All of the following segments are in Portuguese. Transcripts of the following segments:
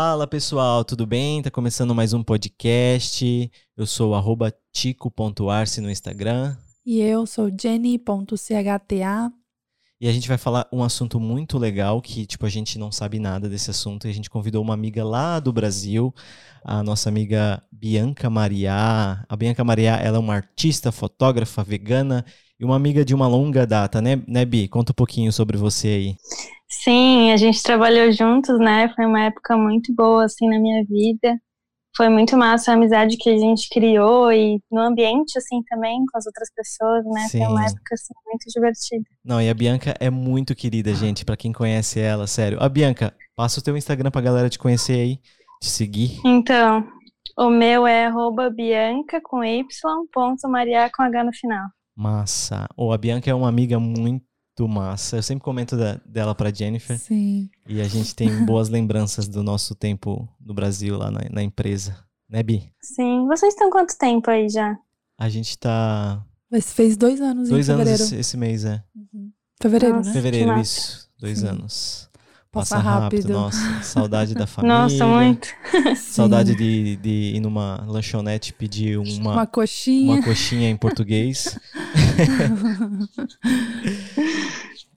Fala pessoal, tudo bem? Tá começando mais um podcast. Eu sou arroba tico.arce no Instagram. E eu sou jenny.chta. E a gente vai falar um assunto muito legal que, tipo, a gente não sabe nada desse assunto. E a gente convidou uma amiga lá do Brasil, a nossa amiga Bianca Maria. A Bianca Maria, ela é uma artista, fotógrafa, vegana e uma amiga de uma longa data, né, né Bi? Conta um pouquinho sobre você aí. Sim, a gente trabalhou juntos, né? Foi uma época muito boa, assim, na minha vida. Foi muito massa a amizade que a gente criou e no ambiente, assim, também, com as outras pessoas, né? Sim. Foi uma época, assim, muito divertida. Não, e a Bianca é muito querida, gente, para quem conhece ela, sério. A Bianca, passa o teu Instagram pra galera te conhecer aí, te seguir. Então, o meu é arroba Bianca com Y, ponto Maria com H no final. Massa. Ou oh, a Bianca é uma amiga muito massa. Eu sempre comento da, dela pra Jennifer. Sim. E a gente tem boas lembranças do nosso tempo no Brasil, lá na, na empresa. Né, Bi? Sim. Vocês estão quanto tempo aí já? A gente tá. Mas fez dois anos dois em fevereiro. Dois anos esse, esse, mês, é. Uhum. Fevereiro, Nossa, né? Fevereiro, isso. Dois Sim. anos. Passa, Passa rápido. rápido. Nossa, saudade da família. Nossa, muito. Saudade de, de ir numa lanchonete pedir uma, uma coxinha. Uma coxinha em português.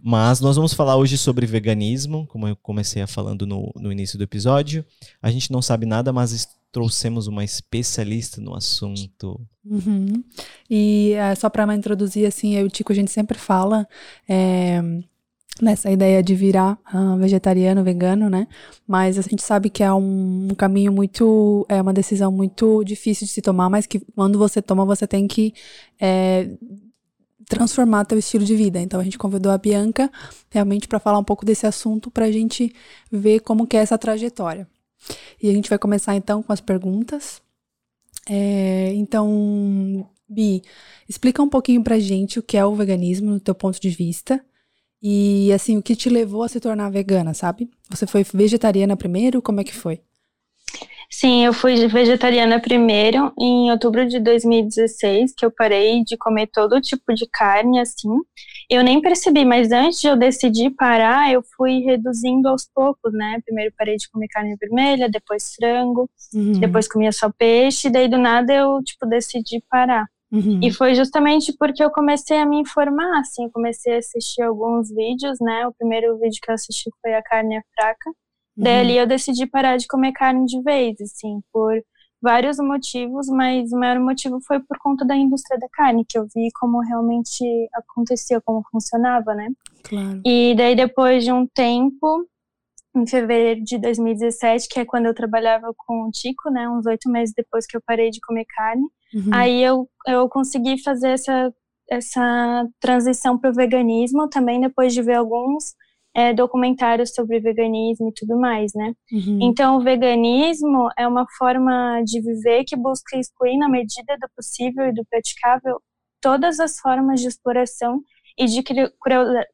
Mas nós vamos falar hoje sobre veganismo, como eu comecei a falando no, no início do episódio. A gente não sabe nada, mas trouxemos uma especialista no assunto. Uhum. E é, só para introduzir, assim, eu e o Tico, a gente sempre fala é, nessa ideia de virar uh, vegetariano, vegano, né? Mas a gente sabe que é um, um, caminho muito, é uma decisão muito difícil de se tomar, mas que quando você toma, você tem que é, transformar teu estilo de vida. Então a gente convidou a Bianca realmente para falar um pouco desse assunto, para a gente ver como que é essa trajetória. E a gente vai começar então com as perguntas. É, então, Bi, explica um pouquinho pra gente o que é o veganismo no teu ponto de vista e assim, o que te levou a se tornar vegana, sabe? Você foi vegetariana primeiro? Como é que foi? Sim, eu fui vegetariana primeiro em outubro de 2016, que eu parei de comer todo tipo de carne, assim. Eu nem percebi, mas antes de eu decidir parar, eu fui reduzindo aos poucos, né? Primeiro parei de comer carne vermelha, depois frango, uhum. depois comia só peixe, daí do nada eu, tipo, decidi parar. Uhum. E foi justamente porque eu comecei a me informar, assim, comecei a assistir alguns vídeos, né? O primeiro vídeo que eu assisti foi a carne é fraca. Uhum. Daí ali eu decidi parar de comer carne de vez, assim, por vários motivos, mas o maior motivo foi por conta da indústria da carne, que eu vi como realmente acontecia, como funcionava, né? Claro. E daí depois de um tempo, em fevereiro de 2017, que é quando eu trabalhava com o Tico, né, uns oito meses depois que eu parei de comer carne, Uhum. Aí eu, eu consegui fazer essa, essa transição para o veganismo também depois de ver alguns é, documentários sobre veganismo e tudo mais, né? Uhum. Então, o veganismo é uma forma de viver que busca excluir, na medida do possível e do praticável, todas as formas de exploração e de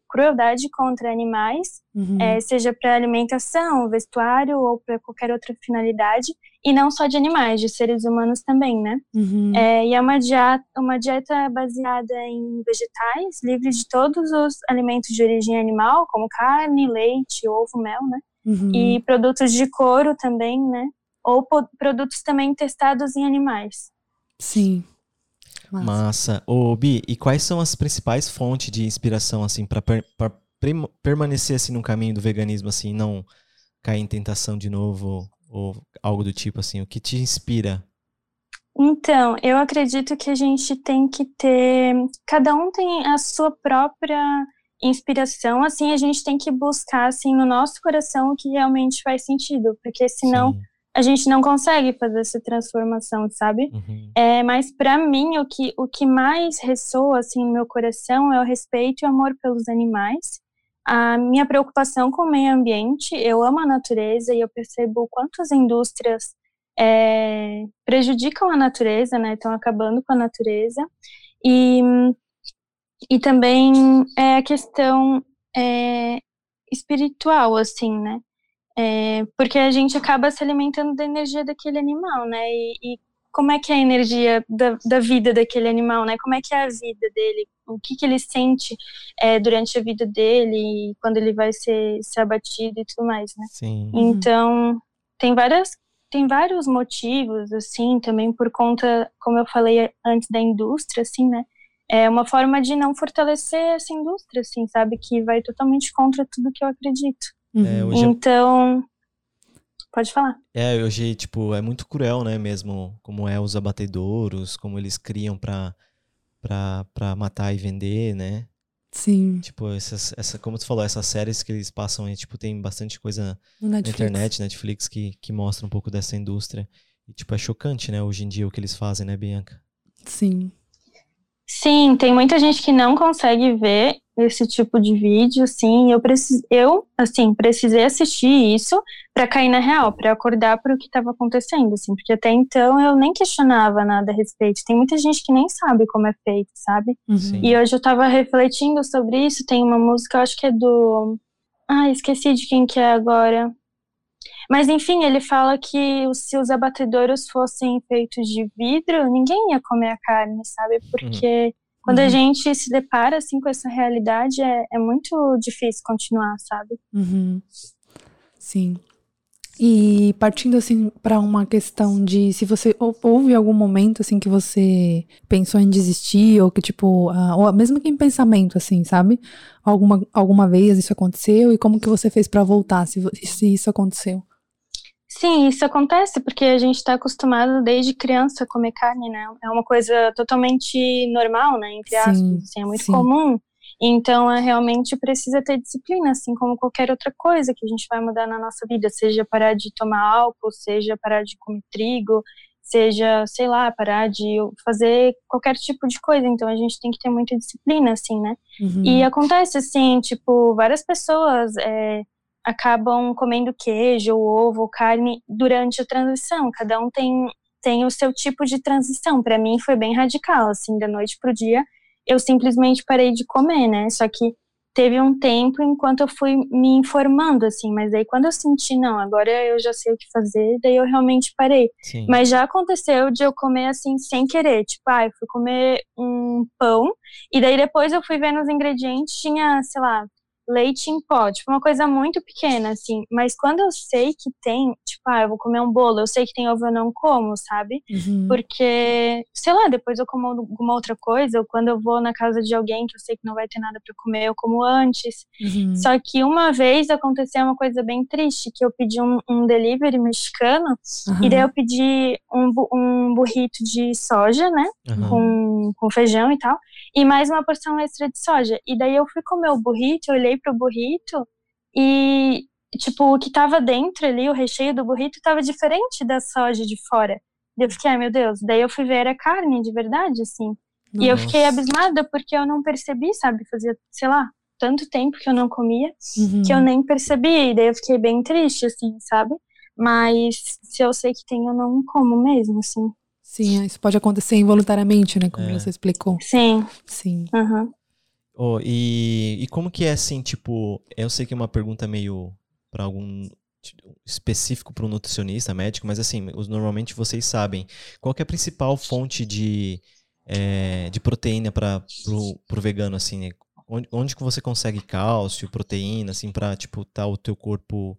crueldade contra animais, uhum. é, seja para alimentação, vestuário ou para qualquer outra finalidade, e não só de animais, de seres humanos também, né? Uhum. É, e é uma dieta, uma dieta baseada em vegetais, livre de todos os alimentos de origem animal, como carne, leite, ovo, mel, né? Uhum. E produtos de couro também, né? Ou produtos também testados em animais. Sim. Massa. Massa. Ô, Bi, e quais são as principais fontes de inspiração, assim, para per permanecer, assim, no caminho do veganismo, assim, não cair em tentação de novo ou algo do tipo, assim? O que te inspira? Então, eu acredito que a gente tem que ter... Cada um tem a sua própria inspiração, assim, a gente tem que buscar, assim, no nosso coração o que realmente faz sentido, porque senão... Sim a gente não consegue fazer essa transformação, sabe? Uhum. É, mas para mim o que o que mais ressoa assim no meu coração é o respeito e o amor pelos animais. A minha preocupação com o meio ambiente, eu amo a natureza e eu percebo o quanto as indústrias é, prejudicam a natureza, né? Estão acabando com a natureza e e também é a questão é, espiritual, assim, né? É, porque a gente acaba se alimentando da energia daquele animal, né? E, e como é que é a energia da, da, vida daquele animal, né? Como é que é a vida dele? O que, que ele sente é, durante a vida dele, quando ele vai ser, ser abatido e tudo mais, né? Sim. Então, tem várias tem vários motivos, assim, também por conta, como eu falei antes da indústria, assim, né? É uma forma de não fortalecer essa indústria, assim, sabe? Que vai totalmente contra tudo que eu acredito. É, hoje... Então, Pode falar. É, hoje, tipo, é muito cruel, né, mesmo, como é os abatedouros, como eles criam pra, pra, pra matar e vender, né? Sim. Tipo, essas, essa, como tu falou, essas séries que eles passam aí, tipo, tem bastante coisa na internet, Netflix, que, que mostra um pouco dessa indústria. E, tipo, é chocante, né, hoje em dia o que eles fazem, né, Bianca? Sim. Sim, tem muita gente que não consegue ver esse tipo de vídeo, sim. Eu preciso, eu assim precisei assistir isso para cair na real, para acordar para o que estava acontecendo, assim, porque até então eu nem questionava nada a respeito. Tem muita gente que nem sabe como é feito, sabe? Uhum. E hoje eu estava refletindo sobre isso. Tem uma música, eu acho que é do, ah, esqueci de quem que é agora. Mas enfim, ele fala que se os abatedouros fossem feitos de vidro, ninguém ia comer a carne, sabe? Uhum. Porque uhum. quando a uhum. gente se depara assim com essa realidade, é, é muito difícil continuar, sabe? Uhum. Sim. E partindo assim para uma questão de se você houve algum momento assim que você pensou em desistir ou que tipo, ou mesmo que em pensamento assim, sabe? Alguma alguma vez isso aconteceu e como que você fez para voltar se, se isso aconteceu? Sim, isso acontece porque a gente está acostumado desde criança a comer carne, né? É uma coisa totalmente normal, né? Entre aspas, sim, assim, é muito sim. comum. Então, é realmente precisa ter disciplina, assim como qualquer outra coisa que a gente vai mudar na nossa vida, seja parar de tomar álcool, seja parar de comer trigo, seja, sei lá, parar de fazer qualquer tipo de coisa. Então, a gente tem que ter muita disciplina, assim, né? Uhum. E acontece, assim, tipo, várias pessoas. É, acabam comendo queijo, ovo, carne durante a transição. Cada um tem, tem o seu tipo de transição. Para mim foi bem radical, assim, da noite pro dia, eu simplesmente parei de comer, né? Só que teve um tempo enquanto eu fui me informando, assim, mas aí quando eu senti, não, agora eu já sei o que fazer, daí eu realmente parei. Sim. Mas já aconteceu de eu comer assim sem querer, tipo, ah, eu fui comer um pão, e daí depois eu fui vendo os ingredientes, tinha, sei lá, leite em pó, tipo, uma coisa muito pequena, assim. Mas quando eu sei que tem, tipo, ah, eu vou comer um bolo, eu sei que tem ovo, eu não como, sabe? Uhum. Porque, sei lá, depois eu como alguma outra coisa, ou quando eu vou na casa de alguém que eu sei que não vai ter nada para comer, eu como antes. Uhum. Só que uma vez aconteceu uma coisa bem triste, que eu pedi um, um delivery mexicano, uhum. e daí eu pedi um, um burrito de soja, né? Com, com feijão e tal, e mais uma porção extra de soja. E daí eu fui comer o burrito, eu olhei pro burrito e, tipo, o que tava dentro ali, o recheio do burrito, tava diferente da soja de fora. E eu fiquei, ai meu Deus. Daí eu fui ver a carne de verdade, assim. Nossa. E eu fiquei abismada porque eu não percebi, sabe? Fazia, sei lá, tanto tempo que eu não comia uhum. que eu nem percebi. E daí eu fiquei bem triste, assim, sabe? Mas se eu sei que tem, eu não como mesmo, assim. Sim, isso pode acontecer involuntariamente, né? Como é. você explicou. Sim. Sim. Uhum. Oh, e, e como que é assim, tipo, eu sei que é uma pergunta meio para algum específico para um nutricionista, médico, mas assim, os, normalmente vocês sabem qual é a principal fonte de, é, de proteína para o vegano, assim, né? onde, onde que você consegue cálcio, proteína, assim, para tipo tá o teu corpo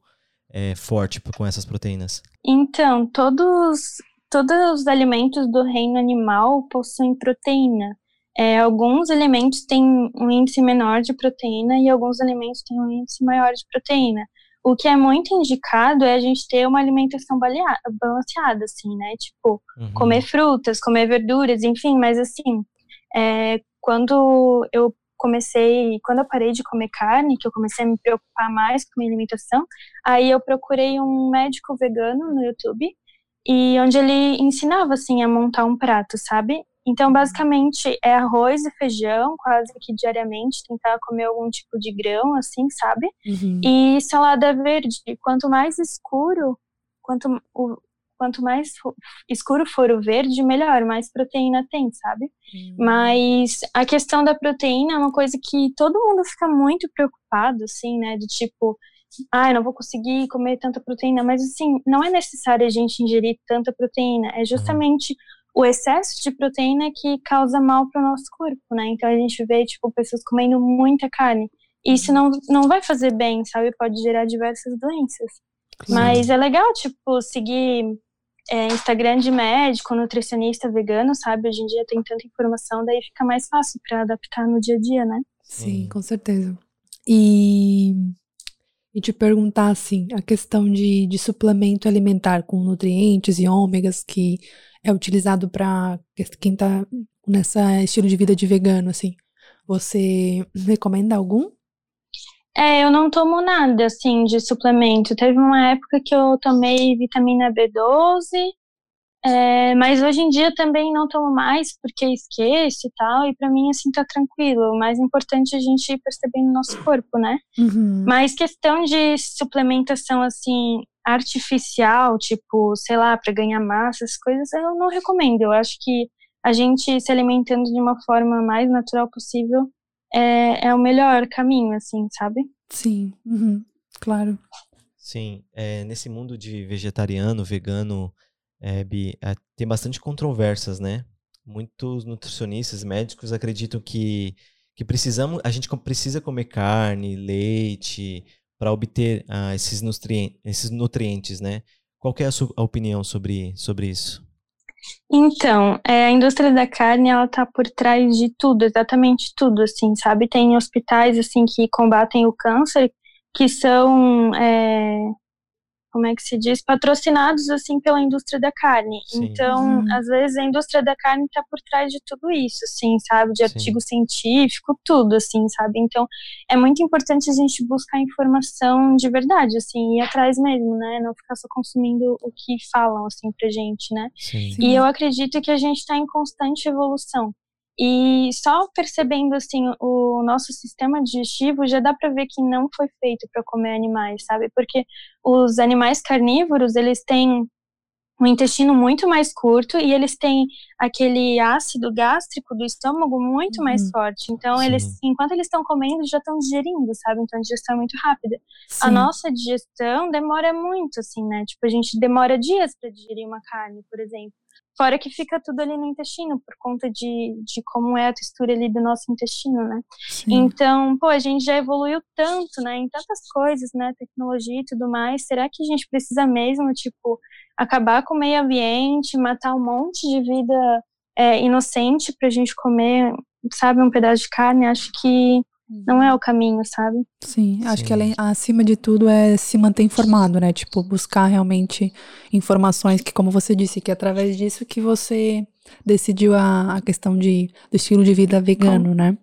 é, forte com essas proteínas? Então, todos todos os alimentos do reino animal possuem proteína. É, alguns alimentos têm um índice menor de proteína e alguns alimentos têm um índice maior de proteína. O que é muito indicado é a gente ter uma alimentação balanceada, assim, né? Tipo, uhum. comer frutas, comer verduras, enfim, mas assim, é, quando eu comecei, quando eu parei de comer carne, que eu comecei a me preocupar mais com a minha alimentação, aí eu procurei um médico vegano no YouTube, e onde ele ensinava, assim, a montar um prato, sabe? Então, basicamente, é arroz e feijão, quase que diariamente, tentar comer algum tipo de grão, assim, sabe? Uhum. E salada verde. Quanto mais escuro, quanto, o, quanto mais escuro for o verde, melhor, mais proteína tem, sabe? Uhum. Mas a questão da proteína é uma coisa que todo mundo fica muito preocupado, assim, né? De tipo, ah, não vou conseguir comer tanta proteína, mas assim, não é necessário a gente ingerir tanta proteína, é justamente uhum o excesso de proteína que causa mal para o nosso corpo, né? Então a gente vê, tipo, pessoas comendo muita carne. E isso não, não vai fazer bem, sabe? Pode gerar diversas doenças. Mas é legal, tipo, seguir é, Instagram de médico, nutricionista vegano, sabe? Hoje em dia tem tanta informação, daí fica mais fácil para adaptar no dia a dia, né? Sim, com certeza. E, e te perguntar assim, a questão de, de suplemento alimentar com nutrientes e ômegas que é utilizado para quem tá nessa estilo de vida de vegano, assim. Você recomenda algum? É, eu não tomo nada, assim, de suplemento. Teve uma época que eu tomei vitamina B12, é, mas hoje em dia também não tomo mais, porque esqueço e tal, e para mim, assim, tá tranquilo. O mais importante é a gente ir percebendo o nosso corpo, né? Uhum. Mas questão de suplementação, assim, artificial, tipo, sei lá, para ganhar massa, essas coisas, eu não recomendo. Eu acho que a gente se alimentando de uma forma mais natural possível é, é o melhor caminho, assim, sabe? Sim, uhum, claro. Sim, é, nesse mundo de vegetariano, vegano, é, Bi, é, tem bastante controvérsias, né? Muitos nutricionistas, médicos acreditam que, que precisamos, a gente precisa comer carne, leite, para obter ah, esses, nutrientes, esses nutrientes, né? Qual é a sua opinião sobre, sobre isso? Então, é, a indústria da carne, ela tá por trás de tudo, exatamente tudo, assim, sabe? Tem hospitais, assim, que combatem o câncer, que são, é, como é que se diz, patrocinados, assim, pela indústria da carne. Sim. Então, uhum. às vezes, a indústria da carne tá por trás de tudo isso, assim, sabe? De artigo Sim. científico, tudo, assim, sabe? Então, é muito importante a gente buscar informação de verdade, assim, ir atrás mesmo, né? Não ficar só consumindo o que falam, assim, pra gente, né? Sim. E eu acredito que a gente tá em constante evolução. E só percebendo assim o nosso sistema digestivo já dá para ver que não foi feito para comer animais, sabe? Porque os animais carnívoros, eles têm um intestino muito mais curto e eles têm aquele ácido gástrico do estômago muito uhum. mais forte. Então, Sim. eles, enquanto eles estão comendo, já estão digerindo, sabe? Então, a digestão é muito rápida. Sim. A nossa digestão demora muito, assim, né? Tipo, a gente demora dias para digerir uma carne, por exemplo. Fora que fica tudo ali no intestino, por conta de, de como é a textura ali do nosso intestino, né? Sim. Então, pô, a gente já evoluiu tanto, né? Em tantas coisas, né? Tecnologia e tudo mais. Será que a gente precisa mesmo, tipo, acabar com o meio ambiente, matar um monte de vida é, inocente pra gente comer, sabe, um pedaço de carne? Acho que não é o caminho, sabe? Sim, acho Sim. que além, acima de tudo é se manter informado, né? Tipo, buscar realmente informações que, como você disse, que é através disso que você decidiu a, a questão de, do estilo de vida vegano, né?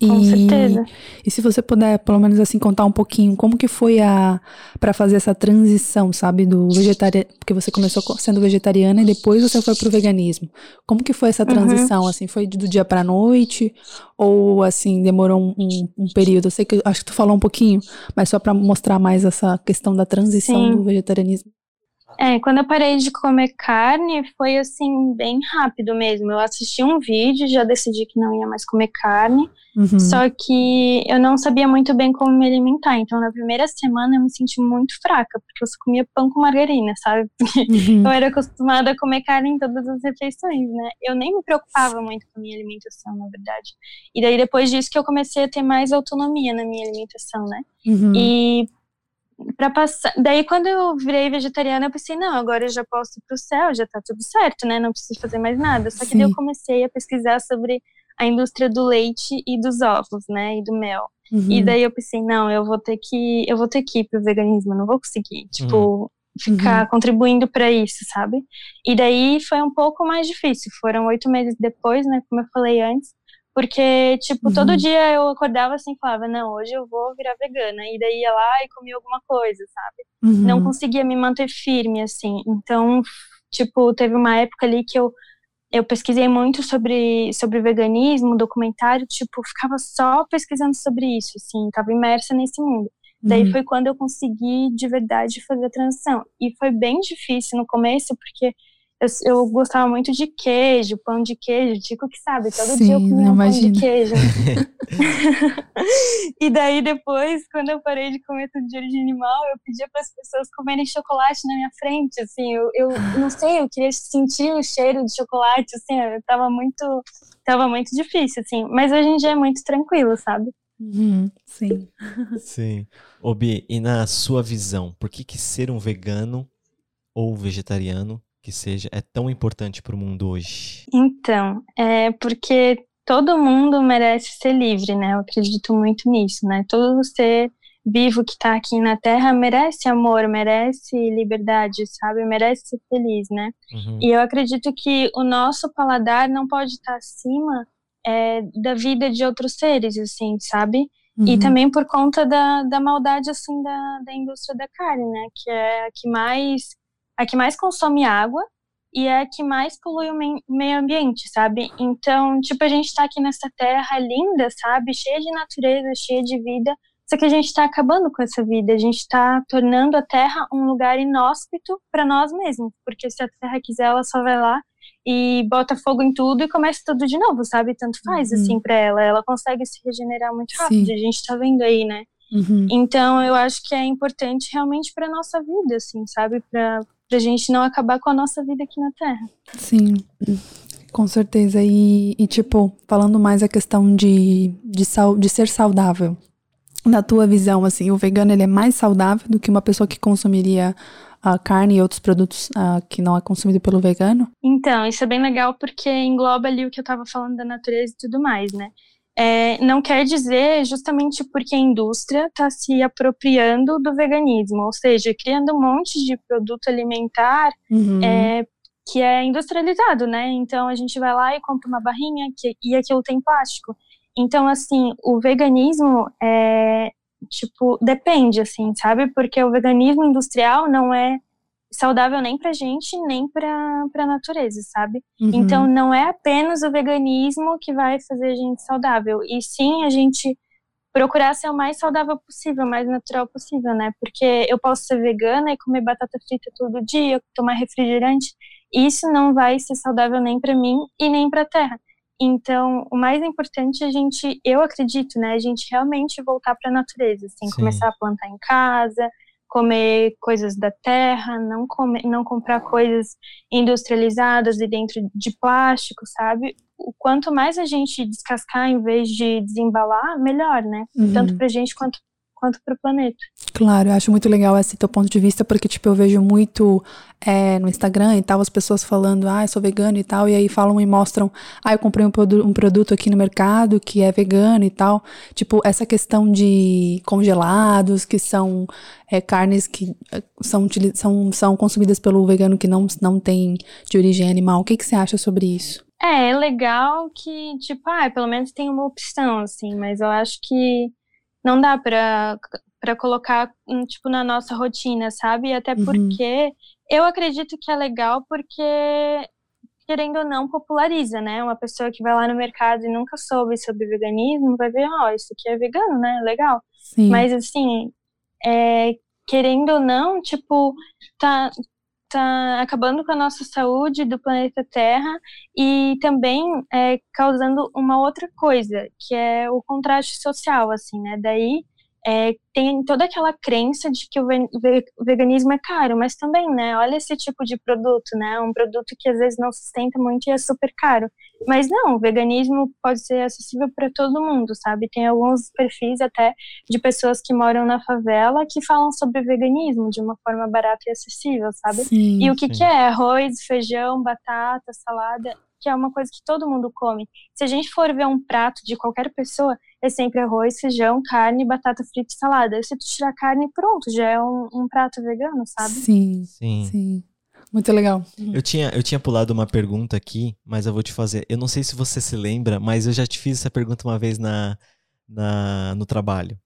Com e, certeza. E se você puder, pelo menos assim, contar um pouquinho como que foi a para fazer essa transição, sabe, do vegetariano, porque você começou sendo vegetariana e depois você foi pro veganismo. Como que foi essa uhum. transição, uhum. assim, foi do dia para noite ou assim demorou um, um, um, período? Eu sei que acho que tu falou um pouquinho, mas só para mostrar mais essa questão da transição Sim. do vegetarianismo. É, quando eu parei de comer carne, foi assim, bem rápido mesmo. Eu assisti um vídeo, já decidi que não ia mais comer carne. Uhum. Só que eu não sabia muito bem como me alimentar. Então, na primeira semana, eu me senti muito fraca, porque eu só comia pão com margarina, sabe? Porque uhum. eu era acostumada a comer carne em todas as refeições, né? Eu nem me preocupava muito com a minha alimentação, na verdade. E daí, depois disso, que eu comecei a ter mais autonomia na minha alimentação, né? Uhum. E para passar. Daí, quando eu virei vegetariana, eu pensei, não, agora eu já posso ir pro céu, já tá tudo certo, né? Não preciso fazer mais nada. Só que Sim. daí eu comecei a pesquisar sobre a indústria do leite e dos ovos, né? E do mel. Uhum. E daí eu pensei, não, eu vou ter que, eu vou ter que ir pro veganismo, eu não vou conseguir, tipo, uhum. ficar uhum. contribuindo para isso, sabe? E daí foi um pouco mais difícil. Foram oito meses depois, né? Como eu falei antes. Porque, tipo, uhum. todo dia eu acordava assim e falava, não, hoje eu vou virar vegana. E daí ia lá e comia alguma coisa, sabe? Uhum. Não conseguia me manter firme, assim. Então, tipo, teve uma época ali que eu, eu pesquisei muito sobre, sobre veganismo, documentário, tipo, ficava só pesquisando sobre isso, assim, tava imersa nesse mundo. Daí uhum. foi quando eu consegui de verdade fazer a transição. E foi bem difícil no começo, porque eu, eu, gostava muito de queijo, pão de queijo, Tico que sabe, todo Sim, dia eu comia um pão de queijo. e daí depois, quando eu parei de comer tudo de origem animal, eu pedia para as pessoas comerem chocolate na minha frente, assim, eu, eu não sei, eu queria sentir o cheiro de chocolate, assim, eu tava muito, tava muito difícil, assim, mas hoje em dia é muito tranquilo, sabe? Uhum, sim. sim. Obi, e na sua visão, por que, que ser um vegano ou vegetariano que seja é tão importante para o mundo hoje? Então, é porque todo mundo merece ser livre, né? Eu acredito muito nisso, né? Todo ser vivo que está aqui na Terra merece amor, merece liberdade, sabe? Merece ser feliz, né? Uhum. E eu acredito que o nosso paladar não pode estar tá acima é, da vida de outros seres, assim, sabe? Uhum. E também por conta da, da maldade, assim, da, da indústria da carne, né? Que é a que mais, a que mais consome água e é a que mais polui o meio ambiente, sabe? Então, tipo, a gente tá aqui nessa terra linda, sabe? Cheia de natureza, cheia de vida, só que a gente está acabando com essa vida, a gente está tornando a Terra um lugar inóspito para nós mesmos, porque se a Terra quiser, ela só vai lá e bota fogo em tudo e começa tudo de novo, sabe? Tanto faz uhum. assim para ela, ela consegue se regenerar muito rápido, Sim. a gente está vendo aí, né? Uhum. Então eu acho que é importante realmente para nossa vida, assim, sabe? Para a gente não acabar com a nossa vida aqui na Terra. Sim. Com certeza. E, e, tipo, falando mais a questão de, de, sal, de ser saudável na tua visão, assim, o vegano ele é mais saudável do que uma pessoa que consumiria uh, carne e outros produtos uh, que não é consumido pelo vegano? Então, isso é bem legal porque engloba ali o que eu estava falando da natureza e tudo mais, né? É, não quer dizer justamente porque a indústria está se apropriando do veganismo, ou seja, criando um monte de produto alimentar uhum. é, que é industrializado, né? Então a gente vai lá e compra uma barrinha que, e aquilo tem plástico. Então, assim, o veganismo é, tipo, depende, assim, sabe? Porque o veganismo industrial não é saudável nem pra gente, nem pra, pra natureza, sabe? Uhum. Então, não é apenas o veganismo que vai fazer a gente saudável, e sim a gente procurar ser o mais saudável possível, o mais natural possível, né? Porque eu posso ser vegana e comer batata frita todo dia, tomar refrigerante, isso não vai ser saudável nem para mim e nem para a terra. Então, o mais importante é a gente, eu acredito, né, a gente realmente voltar para a natureza, assim, Sim. começar a plantar em casa, comer coisas da terra, não comer, não comprar coisas industrializadas e dentro de plástico, sabe? O quanto mais a gente descascar em vez de desembalar, melhor, né? Uhum. Tanto pra gente quanto quanto para o planeta. Claro, eu acho muito legal esse teu ponto de vista, porque, tipo, eu vejo muito é, no Instagram e tal, as pessoas falando, ah, eu sou vegano e tal, e aí falam e mostram, ah, eu comprei um, um produto aqui no mercado que é vegano e tal. Tipo, essa questão de congelados, que são é, carnes que é, são, são, são consumidas pelo vegano que não, não tem de origem animal. O que, que você acha sobre isso? É, é legal que, tipo, ah, pelo menos tem uma opção, assim, mas eu acho que não dá pra, pra colocar, hum, tipo, na nossa rotina, sabe? Até uhum. porque eu acredito que é legal porque, querendo ou não, populariza, né? Uma pessoa que vai lá no mercado e nunca soube sobre veganismo vai ver, ó, oh, isso aqui é vegano, né? Legal. Sim. Mas, assim, é, querendo ou não, tipo, tá, está acabando com a nossa saúde do planeta Terra e também é, causando uma outra coisa, que é o contraste social, assim, né? Daí é, tem toda aquela crença de que o veganismo é caro, mas também, né, olha esse tipo de produto, né, um produto que às vezes não sustenta muito e é super caro. Mas não, o veganismo pode ser acessível para todo mundo, sabe? Tem alguns perfis até de pessoas que moram na favela que falam sobre veganismo de uma forma barata e acessível, sabe? Sim, e o que, que é? Arroz, feijão, batata, salada que é uma coisa que todo mundo come. Se a gente for ver um prato de qualquer pessoa, é sempre arroz, feijão, carne, batata frita e salada. Se tu tirar carne, pronto, já é um, um prato vegano, sabe? Sim, sim. sim. Muito legal. Eu tinha, eu tinha pulado uma pergunta aqui, mas eu vou te fazer. Eu não sei se você se lembra, mas eu já te fiz essa pergunta uma vez na, na no trabalho.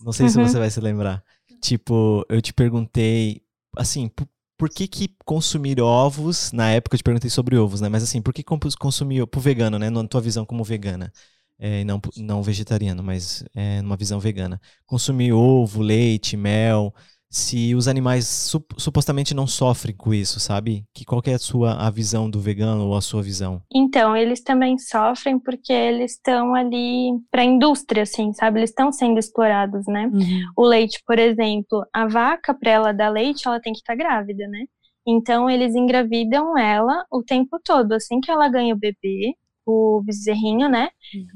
Não sei uhum. se você vai se lembrar. Tipo, eu te perguntei, assim, por que, que consumir ovos, na época eu te perguntei sobre ovos, né? Mas assim, por que consumir pro vegano, né? Na tua visão como vegana. É, não, não vegetariano, mas é, numa visão vegana. Consumir ovo, leite, mel, se os animais supostamente não sofrem com isso, sabe? Que qual que é a sua a visão do vegano ou a sua visão? Então, eles também sofrem porque eles estão ali para a indústria, assim, sabe? Eles estão sendo explorados, né? Uhum. O leite, por exemplo, a vaca para ela dar leite, ela tem que estar tá grávida, né? Então, eles engravidam ela o tempo todo. Assim que ela ganha o bebê, o bezerrinho, né?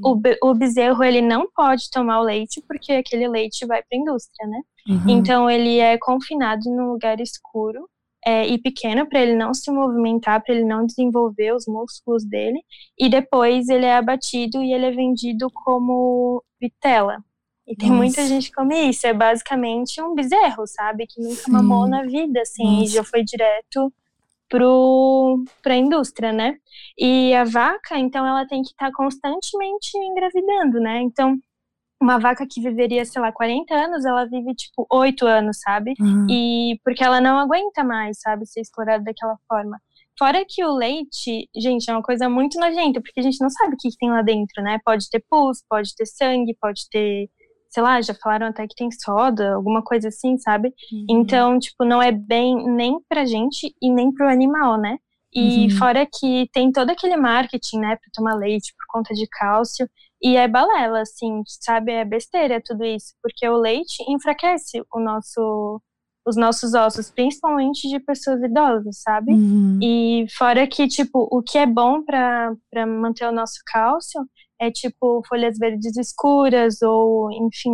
Uhum. O, o bezerro, ele não pode tomar o leite porque aquele leite vai para a indústria, né? Uhum. Então, ele é confinado num lugar escuro é, e pequeno para ele não se movimentar, para ele não desenvolver os músculos dele. E depois ele é abatido e ele é vendido como vitela. E tem Nossa. muita gente que come isso. É basicamente um bezerro, sabe? Que nunca Sim. mamou na vida, assim, Nossa. e já foi direto para a indústria, né? E a vaca, então, ela tem que estar tá constantemente engravidando, né? Então, uma vaca que viveria, sei lá, 40 anos, ela vive, tipo, 8 anos, sabe? Uhum. E porque ela não aguenta mais, sabe, ser explorada daquela forma. Fora que o leite, gente, é uma coisa muito nojenta, porque a gente não sabe o que, que tem lá dentro, né? Pode ter pus, pode ter sangue, pode ter sei lá, já falaram até que tem soda, alguma coisa assim, sabe? Uhum. Então, tipo, não é bem nem pra gente e nem pro animal, né? E uhum. fora que tem todo aquele marketing, né, pra tomar leite por conta de cálcio. E é balela, assim, sabe? É besteira tudo isso, porque o leite enfraquece o nosso, os nossos ossos, principalmente de pessoas idosas, sabe? Uhum. E fora que, tipo, o que é bom para manter o nosso cálcio é tipo folhas verdes escuras ou, enfim,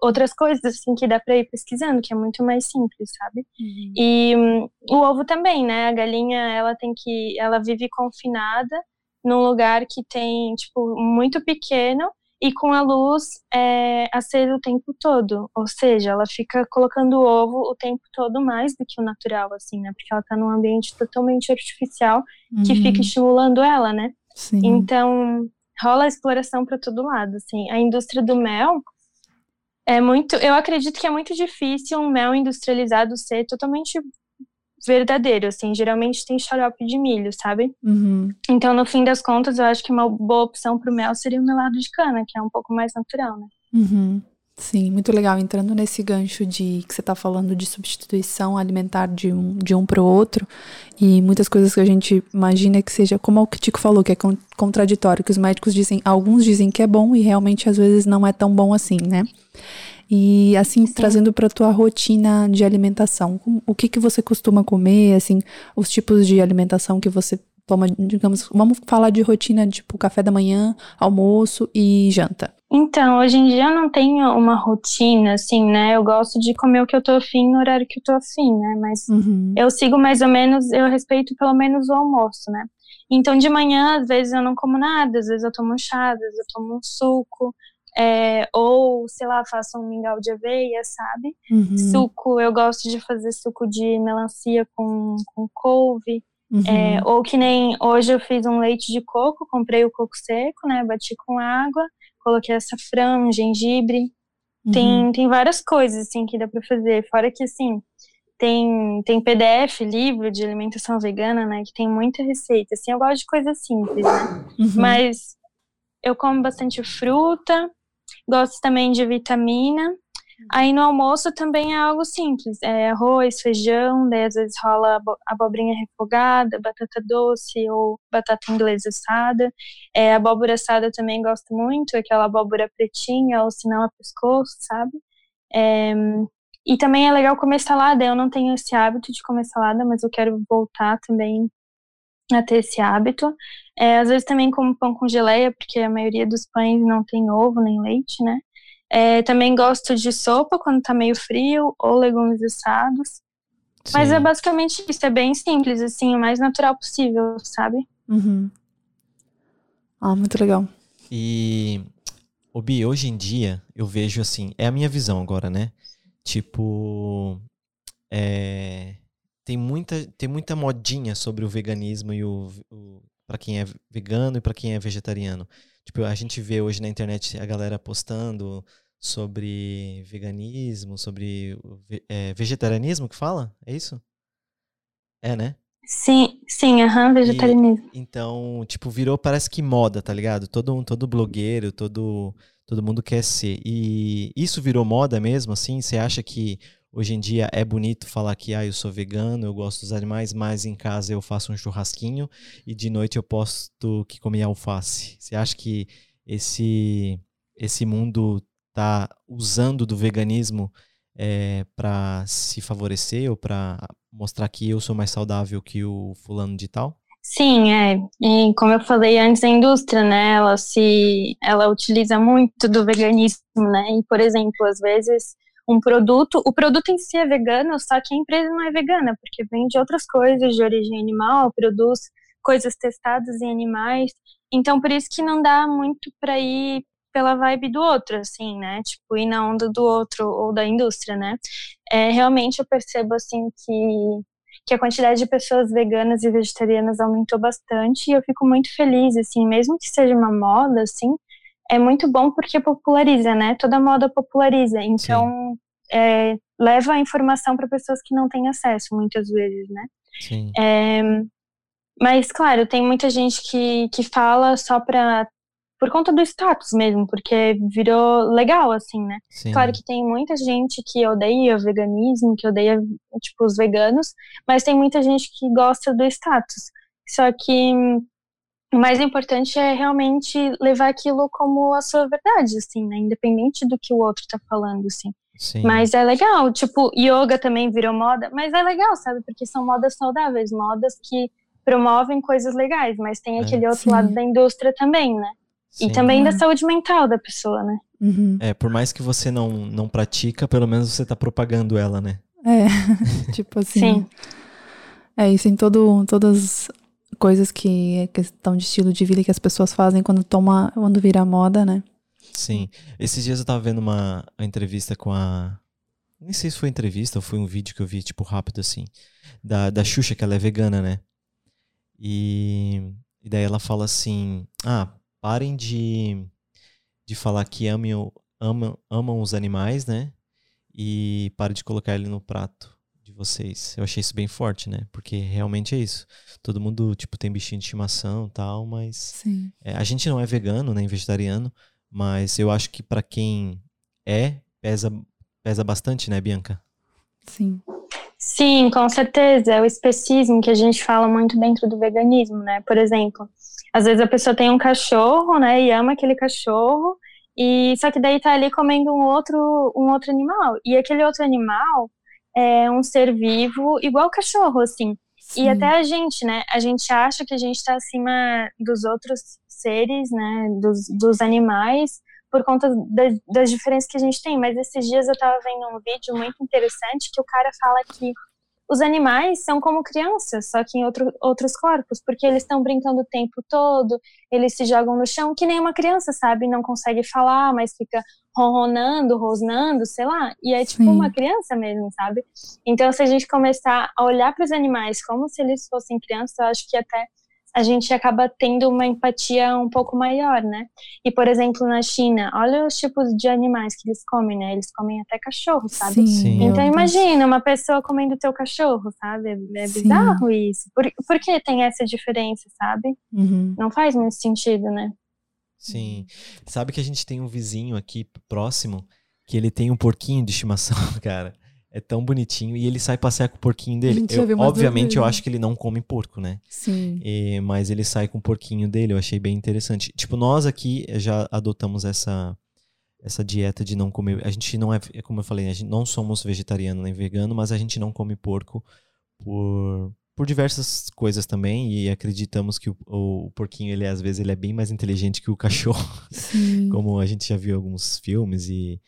outras coisas assim que dá para ir pesquisando, que é muito mais simples, sabe? Uhum. E um, o ovo também, né? A galinha, ela tem que ela vive confinada num lugar que tem tipo muito pequeno e com a luz é, acesa o tempo todo, ou seja, ela fica colocando o ovo o tempo todo mais do que o natural, assim, né? Porque ela tá num ambiente totalmente artificial que uhum. fica estimulando ela, né? Sim. Então, rola exploração para todo lado, assim. A indústria do mel é muito, eu acredito que é muito difícil um mel industrializado ser totalmente verdadeiro, assim, geralmente tem xarope de milho, sabe? Uhum. Então, no fim das contas, eu acho que uma boa opção para o mel seria o melado de cana, que é um pouco mais natural, né? Uhum. Sim, muito legal. Entrando nesse gancho de que você está falando de substituição alimentar de um, de um para o outro, e muitas coisas que a gente imagina que seja, como o que Tico falou, que é contraditório, que os médicos dizem, alguns dizem que é bom e realmente às vezes não é tão bom assim, né? E assim, Sim. trazendo para tua rotina de alimentação, o que que você costuma comer, assim, os tipos de alimentação que você toma, digamos, vamos falar de rotina, tipo café da manhã, almoço e janta. Então, hoje em dia eu não tenho uma rotina, assim, né? Eu gosto de comer o que eu tô afim no horário que eu tô afim, né? Mas uhum. eu sigo mais ou menos, eu respeito pelo menos o almoço, né? Então, de manhã, às vezes eu não como nada, às vezes eu tomo um chá, às vezes eu tomo um suco, é, ou, sei lá, faço um mingau de aveia, sabe? Uhum. Suco, eu gosto de fazer suco de melancia com, com couve. Uhum. É, ou que nem hoje eu fiz um leite de coco, comprei o coco seco, né? Bati com água, coloquei açafrão, gengibre. Uhum. Tem, tem várias coisas, assim, que dá pra fazer. Fora que, assim, tem, tem PDF, livro de alimentação vegana, né? Que tem muita receita. Assim, eu gosto de coisas simples, né? Uhum. Mas eu como bastante fruta, gosto também de vitamina. Aí no almoço também é algo simples, é arroz, feijão, daí às vezes rola abobrinha refogada, batata doce ou batata inglesa assada. É, abóbora assada também gosto muito, aquela abóbora pretinha ou não a pescoço, sabe? É, e também é legal comer salada, eu não tenho esse hábito de comer salada, mas eu quero voltar também a ter esse hábito. É, às vezes também como pão com geleia, porque a maioria dos pães não tem ovo nem leite, né? É, também gosto de sopa quando tá meio frio, ou legumes assados. Sim. Mas é basicamente isso, é bem simples, assim, o mais natural possível, sabe? Uhum. Ah, muito legal. E, Obi, hoje em dia, eu vejo assim, é a minha visão agora, né? Tipo, é, tem, muita, tem muita modinha sobre o veganismo e o, o para quem é vegano e para quem é vegetariano. Tipo, a gente vê hoje na internet a galera postando sobre veganismo, sobre é, vegetarianismo que fala? É isso? É, né? Sim, sim, aham, uhum, vegetarianismo. E, então, tipo, virou, parece que moda, tá ligado? Todo, todo blogueiro, todo, todo mundo quer ser. E isso virou moda mesmo, assim? Você acha que hoje em dia é bonito falar que, ah, eu sou vegano, eu gosto dos animais, mas em casa eu faço um churrasquinho e de noite eu posto que comi alface. Você acha que esse, esse mundo está usando do veganismo é, eh, para se favorecer ou para mostrar que eu sou mais saudável que o fulano de tal? Sim, é. E como eu falei antes, a indústria, né, ela se, ela utiliza muito do veganismo, né? E por exemplo, às vezes um produto, o produto em si é vegano, só que a empresa não é vegana, porque vende outras coisas de origem animal, produz coisas testadas em animais. Então, por isso que não dá muito para ir pela vibe do outro, assim, né? Tipo, ir na onda do outro ou da indústria, né? É, realmente eu percebo, assim, que, que a quantidade de pessoas veganas e vegetarianas aumentou bastante e eu fico muito feliz, assim, mesmo que seja uma moda, assim, é muito bom porque populariza, né? Toda moda populariza. Então, é, leva a informação para pessoas que não têm acesso, muitas vezes, né? Sim. É, mas, claro, tem muita gente que, que fala só para por conta do status mesmo, porque virou legal, assim, né? Sim. Claro que tem muita gente que odeia o veganismo, que odeia, tipo, os veganos, mas tem muita gente que gosta do status. Só que o mais importante é realmente levar aquilo como a sua verdade, assim, né? Independente do que o outro tá falando, assim. Sim. Mas é legal, tipo, yoga também virou moda, mas é legal, sabe? Porque são modas saudáveis, modas que promovem coisas legais, mas tem É. aquele outro Sim. lado da indústria também, né? Sim. E também da É. saúde mental da pessoa, né? Uhum. É, por mais que você não, não pratica, pelo menos você tá propagando ela, né? É, tipo assim. Sim. É isso em todo, todas as coisas que é questão de estilo de vida que as pessoas fazem quando toma, quando vira moda, né? Sim. Esses dias eu tava vendo uma, uma entrevista com a. Nem sei se foi entrevista ou foi um vídeo que eu vi, tipo, rápido assim. Da, da Xuxa, que ela é vegana, né? E, e daí ela fala assim: Ah, parem de, de falar que amem, o- amam, amam os animais, né? E parem de colocar ele no prato vocês. Eu achei isso bem forte, né? Porque realmente é isso. Todo mundo, tipo, tem bichinho de estimação e tal, mas. Sim. É, a gente não é vegano nem vegetariano, mas eu acho que pra quem é, pesa, pesa bastante, né, Bianca? Sim. Sim, com certeza. É o especismo que a gente fala muito dentro do veganismo, né? Por exemplo, às vezes a pessoa tem um cachorro, né, e ama aquele cachorro, e só que daí tá ali comendo um outro, um outro animal. E aquele outro animal é um ser vivo igual cachorro, assim. Sim. E até a gente, né? A gente acha que a gente está acima dos outros seres, né? Dos, dos animais, por conta das, das diferenças que a gente tem. Mas esses dias eu estava vendo um vídeo muito interessante que o cara fala que os animais são como crianças, só que em outro, outros corpos, porque eles estão brincando o tempo todo, eles se jogam no chão, que nem uma criança, sabe? Não consegue falar, mas fica ronronando, rosnando, sei lá. E é tipo Sim. uma criança mesmo, sabe? Então, se a gente começar a olhar para os animais como se eles fossem crianças, eu acho que até a gente acaba tendo uma empatia um pouco maior, né? E, por exemplo, na China, olha os tipos de animais que eles comem, né? Eles comem até cachorro, sabe? Sim, Sim. Então Deus. imagina uma pessoa comendo teu cachorro, sabe? É- É Sim. bizarro isso. Por, por que tem essa diferença, sabe? Uhum. Não faz muito sentido, né? Sim. Sabe que a gente tem um vizinho aqui próximo que ele tem um porquinho de estimação, cara. É tão bonitinho e ele sai passear com o porquinho dele. Eu- obviamente, eu acho que ele não come porco, né? Sim. E- mas ele sai com o porquinho dele, eu achei bem interessante. Tipo, nós aqui já adotamos essa essa dieta de não comer. A gente não é, é como eu falei, a gente não somos vegetariano nem vegano, mas a gente não come porco por por diversas coisas também e acreditamos que o, o porquinho ele às vezes ele é bem mais inteligente que o cachorro, Sim. como a gente já viu em alguns filmes e,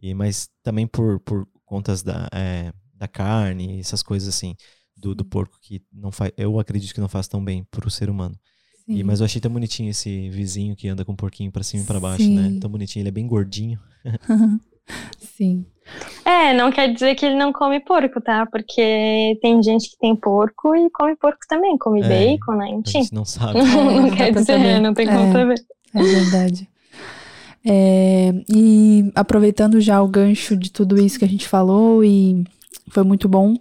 e mas também por, por contas da é, da carne, essas coisas assim do, do porco que não faz, eu acredito que não faz tão bem pro ser humano. E, mas eu achei tão bonitinho esse vizinho que anda com um porquinho pra cima e pra baixo, né? Sim. Tão bonitinho, ele é bem gordinho. Sim. É, não quer dizer que ele não come porco, tá? Porque tem gente que tem porco e come porco também, come É, bacon, né? A Enfim, gente não sabe. não, É, não quer dizer, saber. não tem É. como saber. É verdade. É, e aproveitando já o gancho de tudo isso que a gente falou e foi muito bom,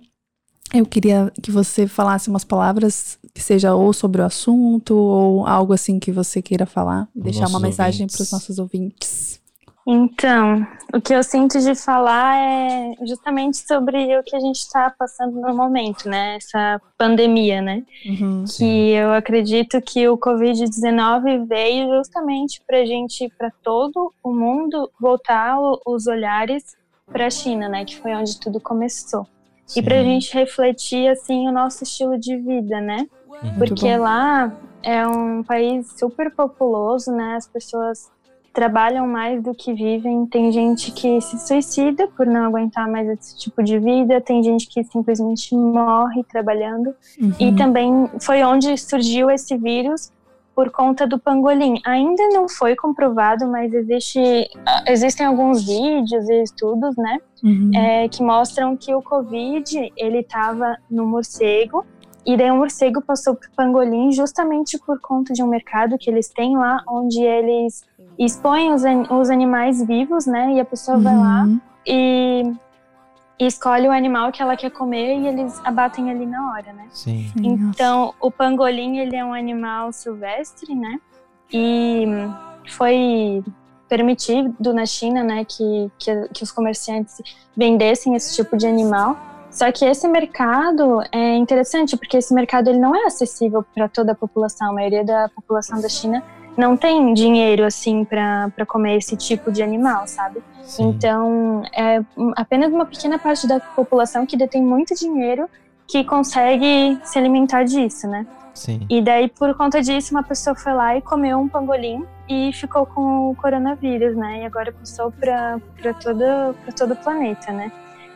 eu queria que você falasse umas palavras que seja ou sobre o assunto ou algo assim que você queira falar, deixar uma mensagem para os nossos ouvintes. Então, o que eu sinto de falar é justamente sobre o que a gente está passando no momento, né? Essa pandemia, né? Uhum. Sim. que eu acredito que o Covid-19 veio justamente para a gente, para todo o mundo, voltar os olhares para a China, né, que foi onde tudo começou. Sim. e para a gente refletir assim o nosso estilo de vida, né? Uhum. Porque lá é um país super populoso, né? As pessoas trabalham mais do que vivem. Tem gente que se suicida por não aguentar mais esse tipo de vida, tem gente que simplesmente morre trabalhando. Uhum. E também foi onde surgiu esse vírus por conta do pangolim. Ainda não foi comprovado, mas existe, existem alguns vídeos e estudos, né, uhum. é, que mostram que o Covid ele estava no morcego e daí o morcego passou para o pangolim justamente por conta de um mercado que eles têm lá, onde eles expõem os, os animais vivos, né? E a pessoa uhum. vai lá uhum. e, e, escolhe o animal que ela quer comer e eles abatem ali na hora, né? Sim. Então, o pangolim, ele é um animal silvestre, né? E foi permitido na China, né, que, que, que os comerciantes vendessem esse tipo de animal. Só que esse mercado é interessante porque esse mercado ele não é acessível para toda a população. A maioria da população da China não tem dinheiro assim para comer esse tipo de animal, sabe? Sim. Então é apenas uma pequena parte da população que detém muito dinheiro que consegue se alimentar disso, né? Sim. E daí por conta disso uma pessoa foi lá e comeu um pangolim e ficou com o coronavírus, né? E agora passou para todo para todo o planeta, né?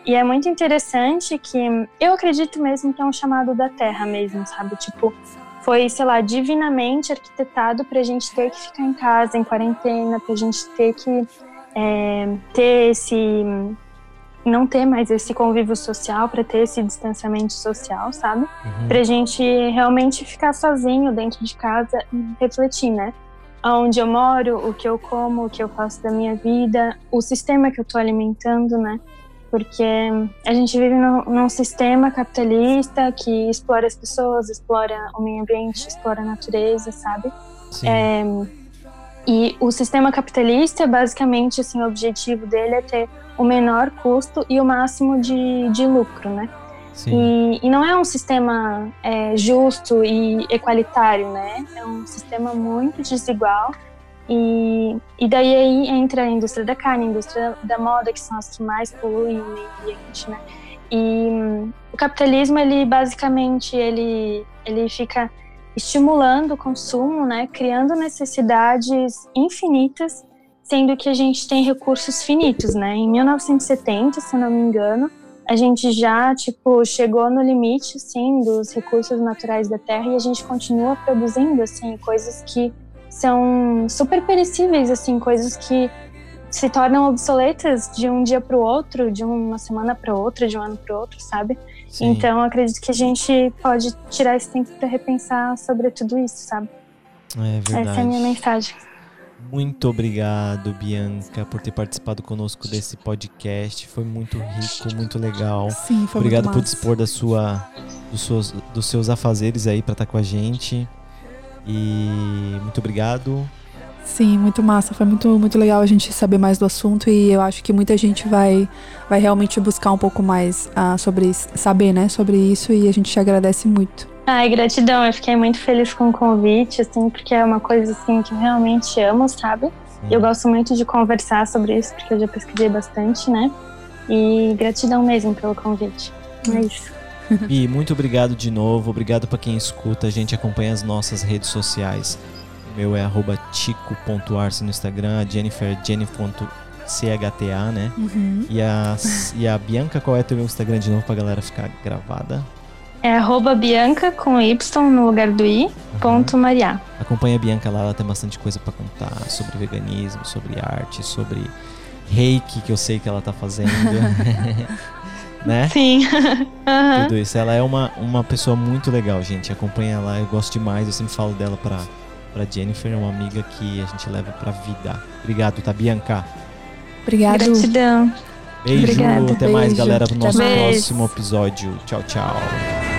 E é muito interessante que eu acredito mesmo que é um chamado da Terra mesmo, sabe? Tipo, foi, sei lá, divinamente arquitetado para a gente ter que ficar em casa, em quarentena, para a gente ter que é, ter esse. não ter mais esse convívio social, para ter esse distanciamento social, sabe? Uhum. Para a gente realmente ficar sozinho dentro de casa e refletir, né? Onde eu moro, o que eu como, o que eu faço da minha vida, o sistema que eu estou alimentando, né? Porque a gente vive no, num sistema capitalista que explora as pessoas, explora o meio ambiente, explora a natureza, sabe? É, e o sistema capitalista, basicamente, assim, o objetivo dele é ter o menor custo e o máximo de, de lucro, né? E, e, não é um sistema é, justo e equalitário, né? É um sistema muito desigual e, e daí aí entra a indústria da carne, a indústria da moda, que são as que mais poluem o meio ambiente, né? E um, o capitalismo, ele basicamente, ele, ele fica estimulando o consumo, né? Criando necessidades infinitas, sendo que a gente tem recursos finitos, né? Em 1970, se não me engano, a gente já, tipo, chegou no limite, assim, dos recursos naturais da Terra e a gente continua produzindo, assim, coisas que são super perecíveis, assim, coisas que se tornam obsoletas de um dia para o outro, de uma semana para outra, de um ano para o outro, sabe? Sim. Então, acredito que a gente pode tirar esse tempo para repensar sobre tudo isso, sabe? É verdade. Essa é a minha mensagem. Muito obrigado, Bianca, por ter participado conosco desse podcast. Foi muito rico, muito legal. Sim, foi Obrigado muito por dispor da sua, dos, seus, dos seus afazeres aí para estar com a gente. E muito obrigado. Sim, muito massa. Foi muito, muito legal a gente saber mais do assunto e eu acho que muita gente vai, vai realmente buscar um pouco mais uh, sobre saber, né, sobre isso e a gente te agradece muito. Ai, gratidão. Eu fiquei muito feliz com o convite, assim, porque é uma coisa assim que eu realmente amo, sabe? Sim. Eu gosto muito de conversar sobre isso porque eu já pesquisei bastante, né? E gratidão mesmo pelo convite. É isso. E muito obrigado de novo. Obrigado para quem escuta. A gente acompanha as nossas redes sociais. O meu é tico.arce no Instagram, a Jennifer jenny.chta, né? Uhum. E, a, e a Bianca, qual é o teu Instagram de novo pra galera ficar gravada? É arroba Bianca com Y no lugar do I, uhum. ponto Maria. Acompanha a Bianca lá, ela tem bastante coisa para contar sobre veganismo, sobre arte, sobre reiki, que eu sei que ela tá fazendo. né? Sim. uhum. Tudo isso. Ela é uma, uma pessoa muito legal, gente. Acompanha ela, eu gosto demais. Eu sempre falo dela pra, pra Jennifer, é uma amiga que a gente leva pra vida. Obrigado, tá, Bianca? Obrigado. Gratidão. Beijo, Obrigada. até Beijo. mais, galera, pro nosso Beijo. próximo episódio. Tchau, tchau.